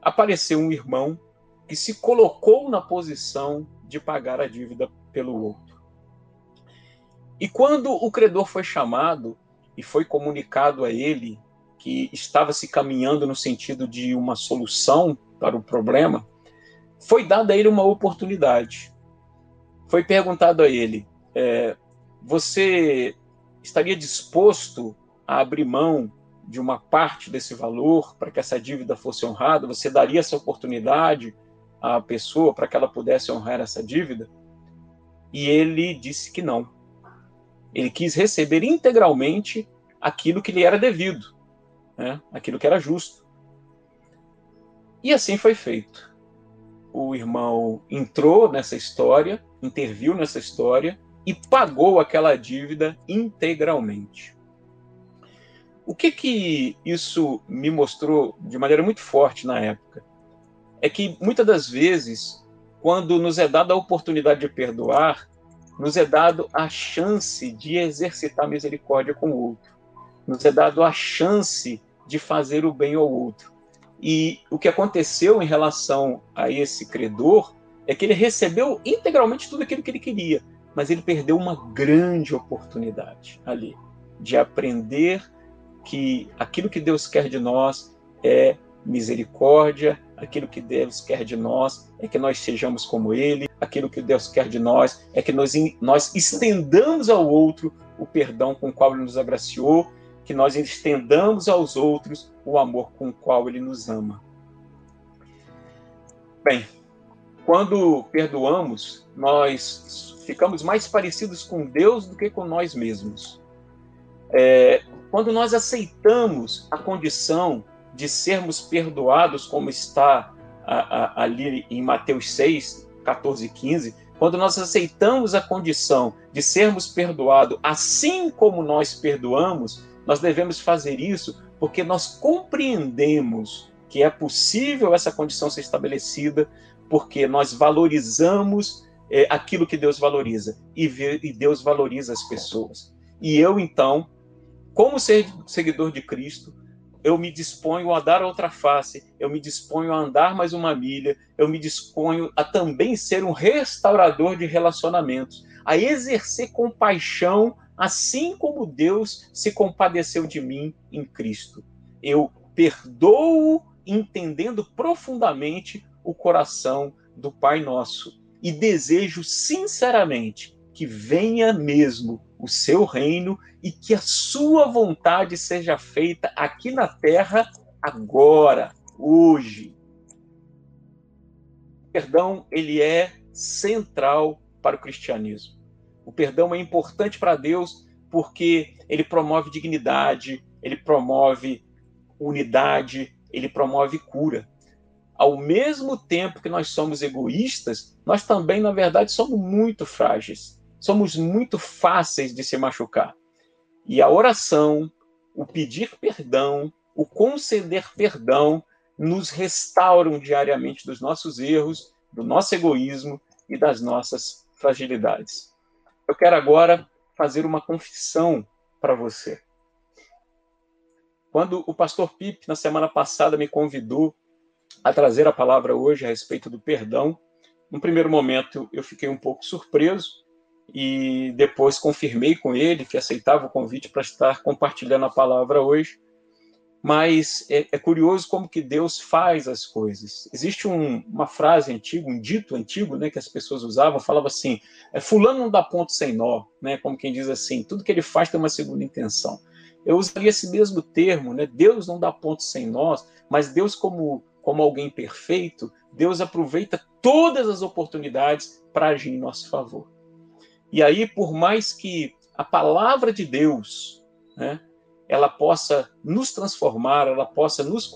Speaker 1: apareceu um irmão que se colocou na posição de pagar a dívida pelo outro. E quando o credor foi chamado e foi comunicado a ele que estava se caminhando no sentido de uma solução para o problema, foi dada a ele uma oportunidade. Foi perguntado a ele: é, você estaria disposto a abrir mão de uma parte desse valor para que essa dívida fosse honrada? Você daria essa oportunidade à pessoa para que ela pudesse honrar essa dívida? E ele disse que não. Ele quis receber integralmente aquilo que lhe era devido, né? aquilo que era justo. E assim foi feito. O irmão entrou nessa história, interviu nessa história e pagou aquela dívida integralmente. O que que isso me mostrou de maneira muito forte na época? É que muitas das vezes, quando nos é dada a oportunidade de perdoar, nos é dado a chance de exercitar misericórdia com o outro. Nos é dado a chance de fazer o bem ao outro. E o que aconteceu em relação a esse credor é que ele recebeu integralmente tudo aquilo que ele queria, mas ele perdeu uma grande oportunidade ali de aprender que aquilo que Deus quer de nós é misericórdia, aquilo que Deus quer de nós é que nós sejamos como Ele, aquilo que Deus quer de nós é que nós, nós estendamos ao outro o perdão com o qual Ele nos agraciou, que nós estendamos aos outros o amor com o qual Ele nos ama. Bem, quando perdoamos, nós ficamos mais parecidos com Deus do que com nós mesmos. É, quando nós aceitamos a condição de sermos perdoados, como está a, a, ali em Mateus 6, 14 e 15, quando nós aceitamos a condição de sermos perdoados assim como nós perdoamos, nós devemos fazer isso porque nós compreendemos que é possível essa condição ser estabelecida, porque nós valorizamos é, aquilo que Deus valoriza e, vê, e Deus valoriza as pessoas. E eu, então, como seguidor de Cristo, eu me disponho a dar outra face, eu me disponho a andar mais uma milha, eu me disponho a também ser um restaurador de relacionamentos, a exercer compaixão, assim como Deus se compadeceu de mim em Cristo. Eu perdoo entendendo profundamente o coração do Pai Nosso e desejo sinceramente que venha mesmo o seu reino e que a sua vontade seja feita aqui na terra agora, hoje. O perdão, ele é central para o cristianismo. O perdão é importante para Deus porque ele promove dignidade, ele promove unidade, ele promove cura. Ao mesmo tempo que nós somos egoístas, nós também, na verdade, somos muito frágeis somos muito fáceis de se machucar. E a oração, o pedir perdão, o conceder perdão, nos restauram diariamente dos nossos erros, do nosso egoísmo e das nossas fragilidades. Eu quero agora fazer uma confissão para você. Quando o pastor Pipe, na semana passada, me convidou a trazer a palavra hoje a respeito do perdão, no primeiro momento eu fiquei um pouco surpreso, e depois confirmei com ele que aceitava o convite para estar compartilhando a palavra hoje. Mas é, é curioso como que Deus faz as coisas. Existe um, uma frase antiga, um dito antigo, né, que as pessoas usavam, falava assim: é, fulano não dá ponto sem nó, né, como quem diz assim, tudo que ele faz tem uma segunda intenção. Eu usaria esse mesmo termo, né, Deus não dá ponto sem nós, mas Deus como como alguém perfeito, Deus aproveita todas as oportunidades para agir em nosso favor. E aí, por mais que a palavra de Deus, né, ela possa nos transformar, ela possa nos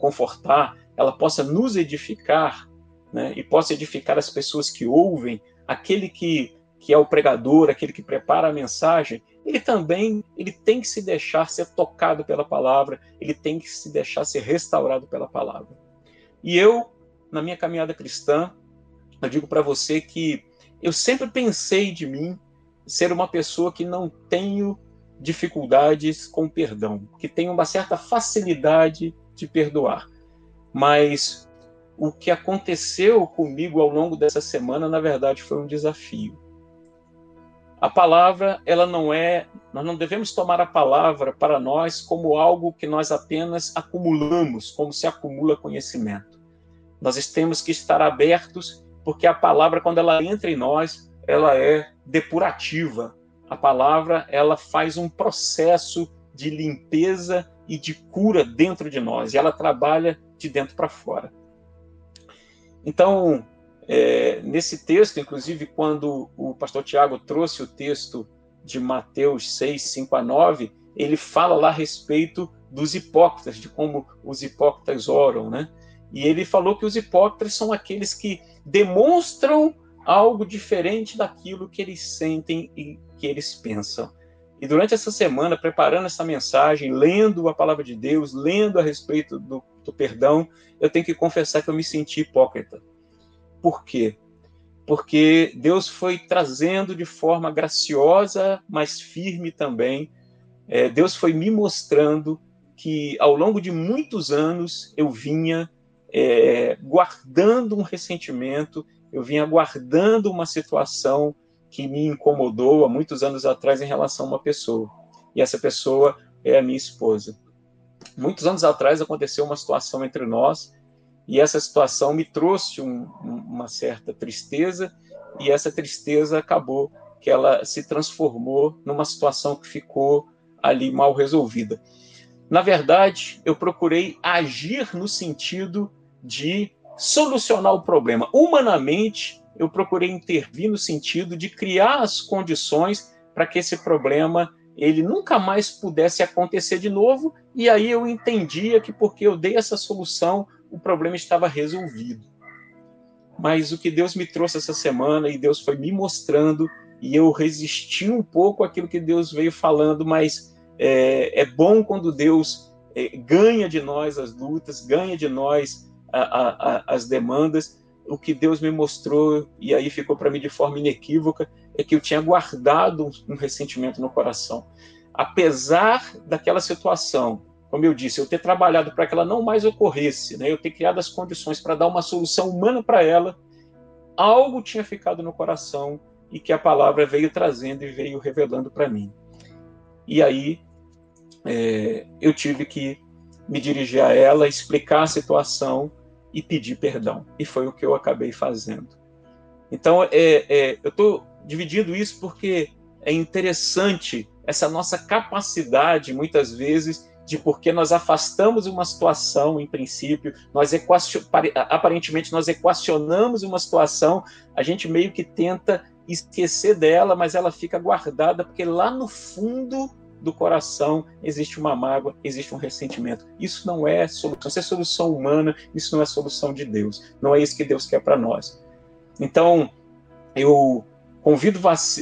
Speaker 1: confortar, ela possa nos edificar, né, e possa edificar as pessoas que ouvem, aquele que, que é o pregador, aquele que prepara a mensagem, ele também ele tem que se deixar ser tocado pela palavra, ele tem que se deixar ser restaurado pela palavra. E eu, na minha caminhada cristã, eu digo para você que eu sempre pensei de mim ser uma pessoa que não tenho dificuldades com perdão, que tenho uma certa facilidade de perdoar. Mas o que aconteceu comigo ao longo dessa semana, na verdade, foi um desafio. A palavra, ela não é, nós não devemos tomar a palavra para nós como algo que nós apenas acumulamos, como se acumula conhecimento. Nós temos que estar abertos, porque a palavra, quando ela entra em nós, ela é depurativa, a palavra ela faz um processo de limpeza e de cura dentro de nós, e ela trabalha de dentro para fora. Então, é, nesse texto, inclusive, quando o pastor Tiago trouxe o texto de Mateus 6, 5 a 9, ele fala lá a respeito dos hipócritas, de como os hipócritas oram, né? E ele falou que os hipócritas são aqueles que demonstram algo diferente daquilo que eles sentem e que eles pensam. E durante essa semana, preparando essa mensagem, lendo a palavra de Deus, lendo a respeito do, do perdão, eu tenho que confessar que eu me senti hipócrita. Por quê? Porque Deus foi trazendo de forma graciosa, mas firme também. É, Deus foi me mostrando que ao longo de muitos anos eu vinha é, guardando um ressentimento eu vinha guardando uma situação que me incomodou há muitos anos atrás em relação a uma pessoa. E essa pessoa é a minha esposa. Muitos anos atrás aconteceu uma situação entre nós e essa situação me trouxe um, uma certa tristeza e essa tristeza acabou que ela se transformou numa situação que ficou ali mal resolvida. Na verdade, eu procurei agir no sentido de solucionar o problema. Humanamente, eu procurei intervir no sentido de criar as condições para que esse problema ele nunca mais pudesse acontecer de novo, e aí eu entendia que porque eu dei essa solução, o problema estava resolvido. Mas o que Deus me trouxe essa semana e Deus foi me mostrando, e eu resisti um pouco àquilo que Deus veio falando, mas é, é bom quando Deus é, ganha de nós as lutas, ganha de nós a, a, as demandas. O que Deus me mostrou, e aí ficou para mim de forma inequívoca, é que eu tinha guardado um, ressentimento no coração. Apesar daquela situação, como eu disse, eu ter trabalhado para que ela não mais ocorresse, né? eu ter criado as condições para dar uma solução humana para ela, algo tinha ficado no coração e que a palavra veio trazendo e veio revelando para mim. E aí é, eu tive que me dirigir a ela, explicar a situação e pedir perdão. E foi o que eu acabei fazendo. Então, é, é eu estou dividindo isso porque é interessante essa nossa capacidade, muitas vezes, de porque nós afastamos uma situação, em princípio, nós equacion... aparentemente nós equacionamos uma situação, a gente meio que tenta esquecer dela, mas ela fica guardada, porque lá no fundo do coração existe uma mágoa, existe um ressentimento. Isso não é solução, isso é solução humana, isso não é solução de Deus. Não é isso que Deus quer para nós. Então, eu convido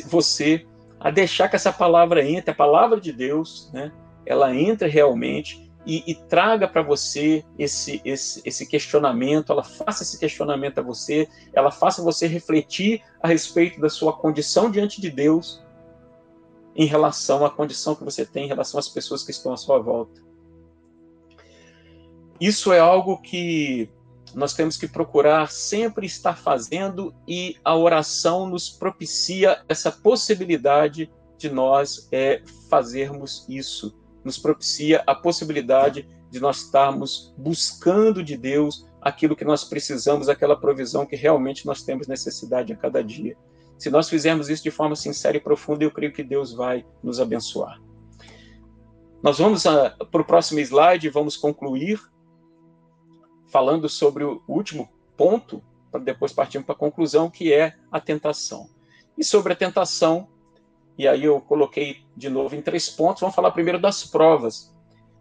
Speaker 1: você a deixar que essa palavra entre, a palavra de Deus, né, ela entre realmente e, e traga para você esse, esse, esse questionamento, ela faça esse questionamento a você, ela faça você refletir a respeito da sua condição diante de Deus, em relação à condição que você tem, em relação às pessoas que estão à sua volta. Isso é algo que nós temos que procurar sempre estar fazendo e a oração nos propicia essa possibilidade de nós é, fazermos isso, nos propicia a possibilidade de nós estarmos buscando de Deus aquilo que nós precisamos, aquela provisão que realmente nós temos necessidade a cada dia. Se nós fizermos isso de forma sincera e profunda, eu creio que Deus vai nos abençoar. Nós vamos ah, para o próximo slide, vamos concluir falando sobre o último ponto, para depois partirmos para a conclusão, que é a tentação. E sobre a tentação, e aí eu coloquei de novo em três pontos, vamos falar primeiro das provas.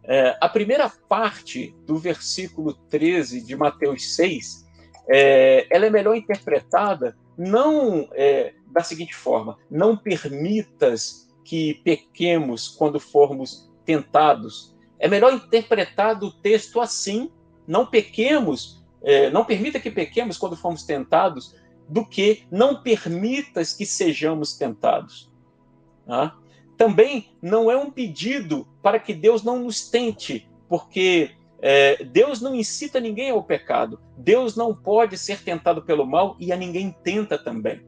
Speaker 1: É, a primeira parte do versículo 13 de Mateus 6, é, ela é melhor interpretada não é, da seguinte forma: não permitas que pequemos quando formos tentados. É melhor interpretar o texto assim: não pequemos, é, não permita que pequemos quando formos tentados, do que não permitas que sejamos tentados. Tá? Também não é um pedido para que Deus não nos tente, porque é, Deus não incita ninguém ao pecado. Deus não pode ser tentado pelo mal e a ninguém tenta também.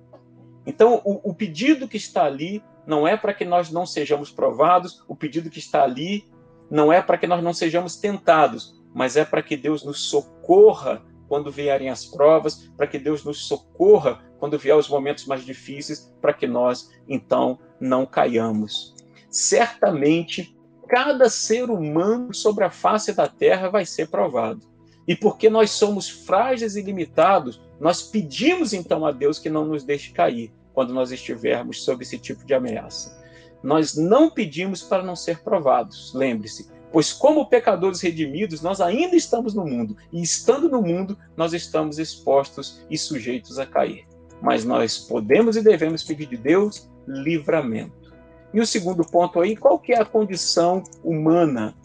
Speaker 1: Então, o, o pedido que está ali não é para que nós não sejamos provados, o pedido que está ali não é para que nós não sejamos tentados, mas é para que Deus nos socorra quando vierem as provas, para que Deus nos socorra quando vier os momentos mais difíceis, para que nós então não caiamos. Certamente cada ser humano sobre a face da terra vai ser provado. E porque nós somos frágeis e limitados, nós pedimos então a Deus que não nos deixe cair quando nós estivermos sob esse tipo de ameaça. Nós não pedimos para não ser provados, lembre-se, pois como pecadores redimidos, nós ainda estamos no mundo, e estando no mundo, nós estamos expostos e sujeitos a cair. Mas nós podemos e devemos pedir de Deus livramento. E o segundo ponto aí, qual que é a condição humana?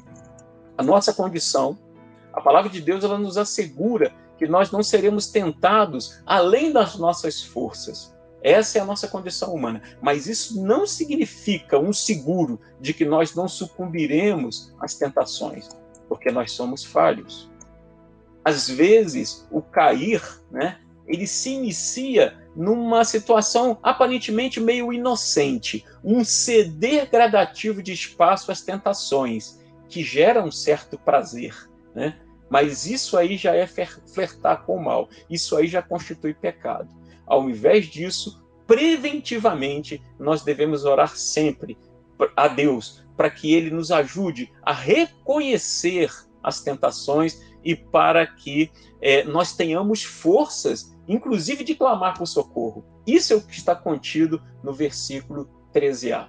Speaker 1: A nossa condição, a palavra de Deus, ela nos assegura que nós não seremos tentados além das nossas forças. Essa é a nossa condição humana. Mas isso não significa um seguro de que nós não sucumbiremos às tentações, porque nós somos falhos. Às vezes, o cair, né, ele se inicia numa situação aparentemente meio inocente, um ceder gradativo de espaço às tentações, que gera um certo prazer, né? Mas isso aí já é flertar com o mal, isso aí já constitui pecado. Ao invés disso, preventivamente, nós devemos orar sempre a Deus para que Ele nos ajude a reconhecer as tentações e para que é, nós tenhamos forças inclusive de clamar por socorro. Isso é o que está contido no versículo 13a.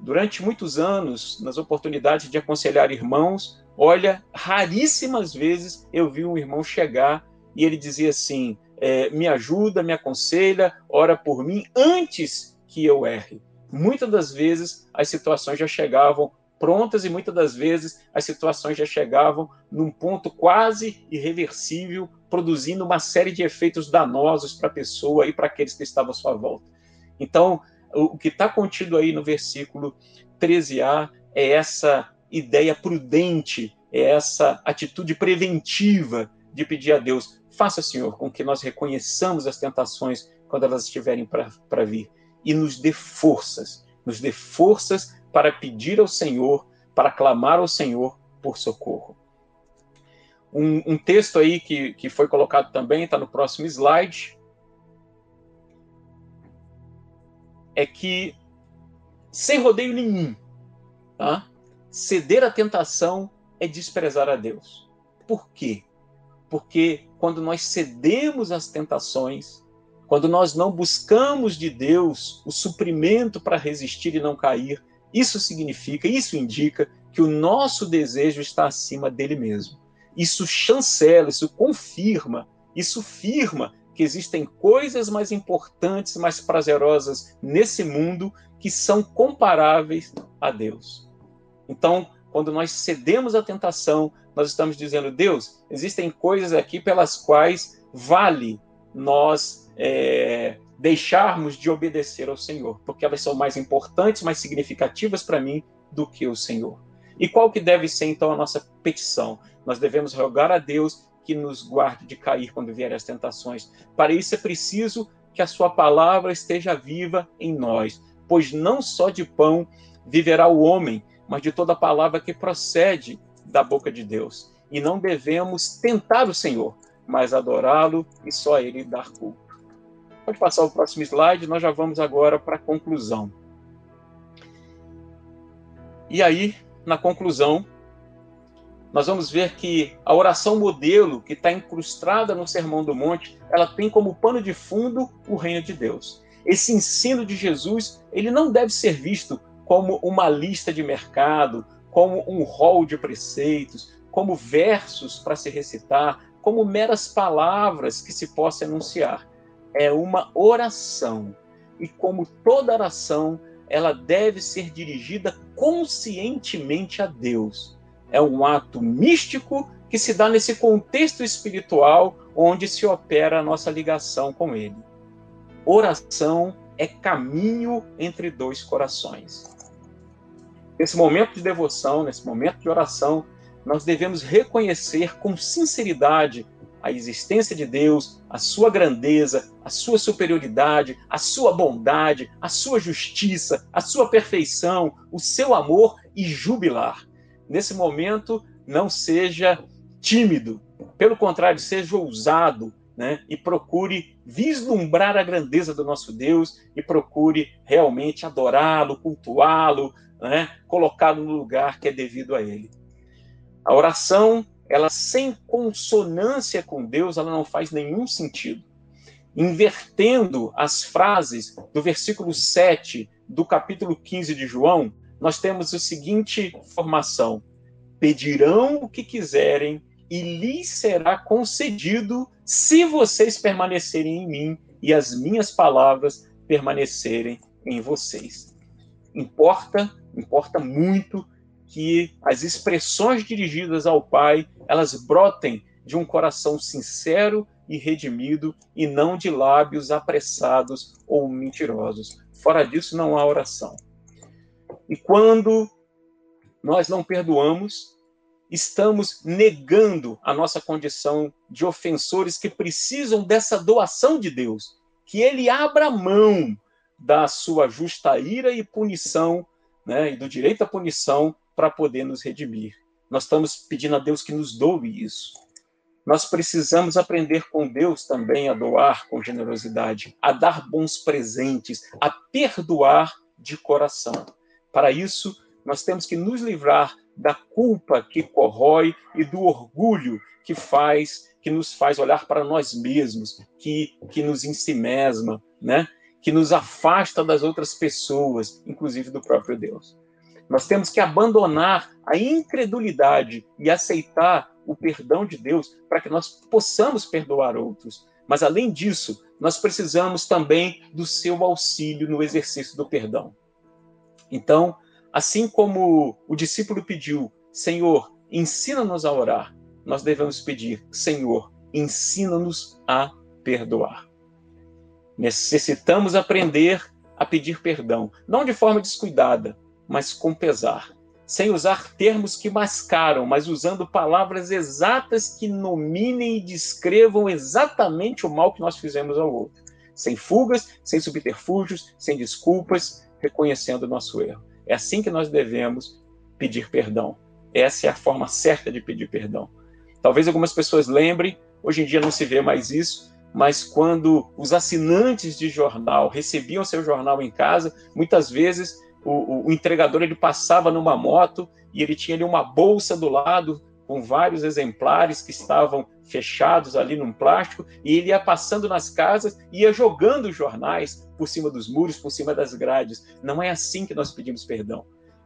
Speaker 1: Durante muitos anos, nas oportunidades de aconselhar irmãos, olha, raríssimas vezes eu vi um irmão chegar e ele dizia assim: é, me ajuda, me aconselha, ora por mim antes que eu erre. Muitas das vezes as situações já chegavam prontas e muitas das vezes as situações já chegavam num ponto quase irreversível, produzindo uma série de efeitos danosos para a pessoa e para aqueles que estavam à sua volta. Então, o que está contido aí no versículo 13a é essa ideia prudente, é essa atitude preventiva de pedir a Deus: faça, Senhor, com que nós reconheçamos as tentações quando elas estiverem para vir e nos dê forças, nos dê forças para pedir ao Senhor, para clamar ao Senhor por socorro. Um, um texto aí que, que foi colocado também, está no próximo slide, é que, sem rodeio nenhum, tá? ceder à tentação é desprezar a Deus. Por quê? Porque quando nós cedemos às tentações, quando nós não buscamos de Deus o suprimento para resistir e não cair, isso significa, isso indica que o nosso desejo está acima dele mesmo. Isso chancela, isso confirma, isso firma que existem coisas mais importantes, mais prazerosas nesse mundo que são comparáveis a Deus. Então, quando nós cedemos à tentação, nós estamos dizendo: Deus, existem coisas aqui pelas quais vale nós é, deixarmos de obedecer ao Senhor, porque elas são mais importantes, mais significativas para mim do que o Senhor. E qual que deve ser então a nossa petição? Nós devemos rogar a Deus que nos guarde de cair quando vierem as tentações. Para isso é preciso que a sua palavra esteja viva em nós, pois não só de pão viverá o homem, mas de toda palavra que procede da boca de Deus. E não devemos tentar o Senhor, mas adorá-lo e só a ele dar culto. Pode passar o próximo slide, nós já vamos agora para a conclusão. E aí, na conclusão, nós vamos ver que a oração modelo que está incrustada no Sermão do Monte, ela tem como pano de fundo o reino de Deus. Esse ensino de Jesus, ele não deve ser visto como uma lista de mercado, como um rol de preceitos, como versos para se recitar, como meras palavras que se possa enunciar é uma oração. E como toda oração, ela deve ser dirigida conscientemente a Deus. É um ato místico que se dá nesse contexto espiritual onde se opera a nossa ligação com Ele. Oração é caminho entre dois corações. Nesse momento de devoção, nesse momento de oração, nós devemos reconhecer com sinceridade a existência de Deus, a sua grandeza, a sua superioridade, a sua bondade, a sua justiça, a sua perfeição, o seu amor e jubilar. Nesse momento, não seja tímido, pelo contrário, seja ousado, né? E procure vislumbrar a grandeza do nosso Deus e procure realmente adorá-lo, cultuá-lo, né? colocá-lo no lugar que é devido a ele. A oração ela sem consonância com Deus, ela não faz nenhum sentido. Invertendo as frases do versículo 7 do capítulo 15 de João, nós temos a seguinte formação: Pedirão o que quiserem e lhes será concedido se vocês permanecerem em mim e as minhas palavras permanecerem em vocês. Importa, importa muito que as expressões dirigidas ao Pai, elas brotem de um coração sincero e redimido e não de lábios apressados ou mentirosos. Fora disso não há oração. E quando nós não perdoamos, estamos negando a nossa condição de ofensores que precisam dessa doação de Deus, que ele abra mão da sua justa ira e punição, né, e do direito à punição para poder nos redimir. Nós estamos pedindo a Deus que nos doe isso. Nós precisamos aprender com Deus também a doar com generosidade, a dar bons presentes, a perdoar de coração. Para isso, nós temos que nos livrar da culpa que corrói e do orgulho que faz, que nos faz olhar para nós mesmos, que, que nos ensimesma, né? que nos afasta das outras pessoas, inclusive do próprio Deus. Nós temos que abandonar a incredulidade e aceitar o perdão de Deus para que nós possamos perdoar outros. Mas, além disso, nós precisamos também do seu auxílio no exercício do perdão. Então, assim como o discípulo pediu, Senhor, ensina-nos a orar, nós devemos pedir, Senhor, ensina-nos a perdoar. Necessitamos aprender a pedir perdão, não de forma descuidada, mas com pesar, sem usar termos que mascaram, mas usando palavras exatas que nominem e descrevam exatamente o mal que nós fizemos ao outro, sem fugas, sem subterfúgios, sem desculpas, reconhecendo o nosso erro. É assim que nós devemos pedir perdão. Essa é a forma certa de pedir perdão. Talvez algumas pessoas lembrem, hoje em dia não se vê mais isso, mas quando os assinantes de jornal recebiam seu jornal em casa, muitas vezes o, o, entregador ele passava numa moto e ele tinha ali uma bolsa do lado com vários exemplares que estavam fechados ali num plástico e ele ia passando nas casas e ia jogando jornais por cima dos muros, por cima das grades. Não é assim que nós pedimos perdão.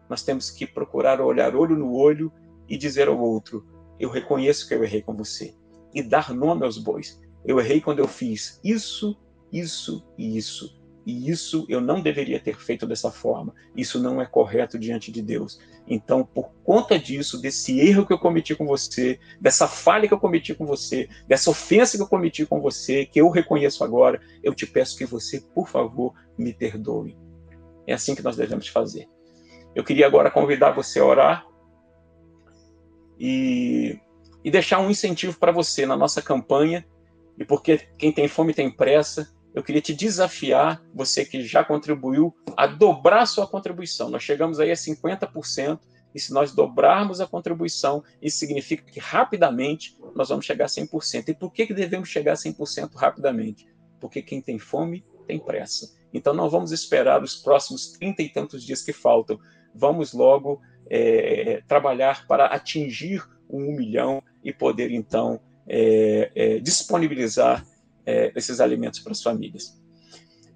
Speaker 1: Nós temos que procurar olhar olho no olho e dizer ao outro: eu reconheço que eu errei com você e dar nome aos bois. Eu errei quando eu fiz isso, isso e isso e isso eu não deveria ter feito dessa forma. Isso não é correto diante de Deus. Então, por conta disso, desse erro que eu cometi com você, dessa falha que eu cometi com você, dessa ofensa que eu cometi com você, que eu reconheço agora, eu te peço que você, por favor, me perdoe. É assim que nós devemos fazer. Eu queria agora convidar você a orar e, e deixar um incentivo para você na nossa campanha. E porque quem tem fome tem pressa, eu queria te desafiar, você que já contribuiu, a dobrar sua contribuição. Nós chegamos aí a 50%, e se nós dobrarmos a contribuição, isso significa que rapidamente nós vamos chegar a 100%. E por que, que devemos chegar a 100% rapidamente? Porque quem tem fome tem pressa. Então não vamos esperar os próximos 30 e tantos dias que faltam. Vamos logo é, trabalhar para atingir um milhão e poder então é, é, disponibilizar é, esses alimentos para as famílias.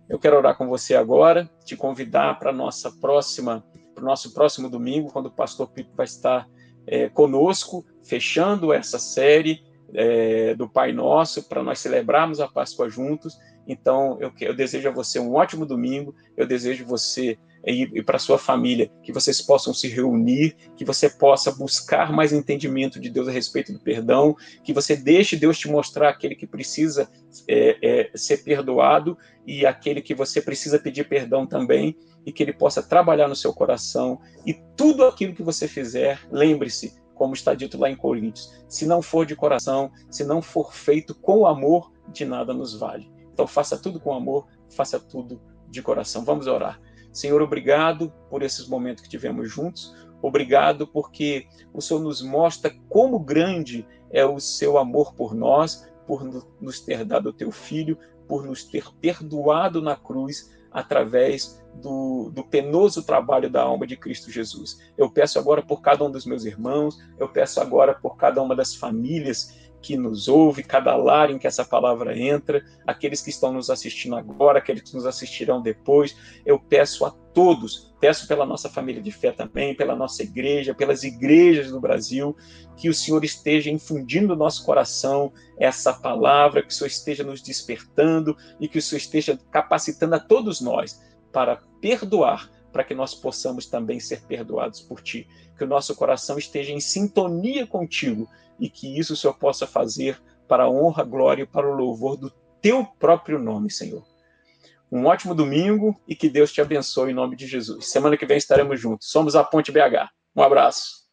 Speaker 1: Eu quero orar com você agora, te convidar para nossa próxima, para o nosso próximo domingo, quando o Pastor Pico vai estar é, conosco, fechando essa série é, do Pai Nosso, para nós celebrarmos a Páscoa juntos Então, eu, eu desejo a você um ótimo domingo, eu desejo você e, e para sua família, que vocês possam se reunir, que você possa buscar mais entendimento de Deus a respeito do perdão, que você deixe Deus te mostrar aquele que precisa é, é, ser perdoado e aquele que você precisa pedir perdão também, e que ele possa trabalhar no seu coração. E tudo aquilo que você fizer, lembre-se, como está dito lá em Coríntios, se não for de coração, se não for feito com amor, de nada nos vale. Então faça tudo com amor, faça tudo de coração. Vamos orar. Senhor, obrigado por esses momentos que tivemos juntos. Obrigado porque o Senhor nos mostra como grande é o seu amor por nós, por nos ter dado o teu filho, por nos ter perdoado na cruz através do, do, penoso trabalho da alma de Cristo Jesus. Eu peço agora por cada um dos meus irmãos, eu peço agora por cada uma das famílias que nos ouve, cada lar em que essa palavra entra, aqueles que estão nos assistindo agora, aqueles que nos assistirão depois. Eu peço a todos, peço pela nossa família de fé também, pela nossa igreja, pelas igrejas do Brasil, que o Senhor esteja infundindo no nosso coração essa palavra, que o Senhor esteja nos despertando e que o Senhor esteja capacitando a todos nós para perdoar para que nós possamos também ser perdoados por ti. Que o nosso coração esteja em sintonia contigo e que isso o Senhor possa fazer para a honra, glória e para o louvor do teu próprio nome, Senhor. Um ótimo domingo e que Deus te abençoe em nome de Jesus. Semana que vem estaremos juntos. Somos a Ponte BH. Um abraço.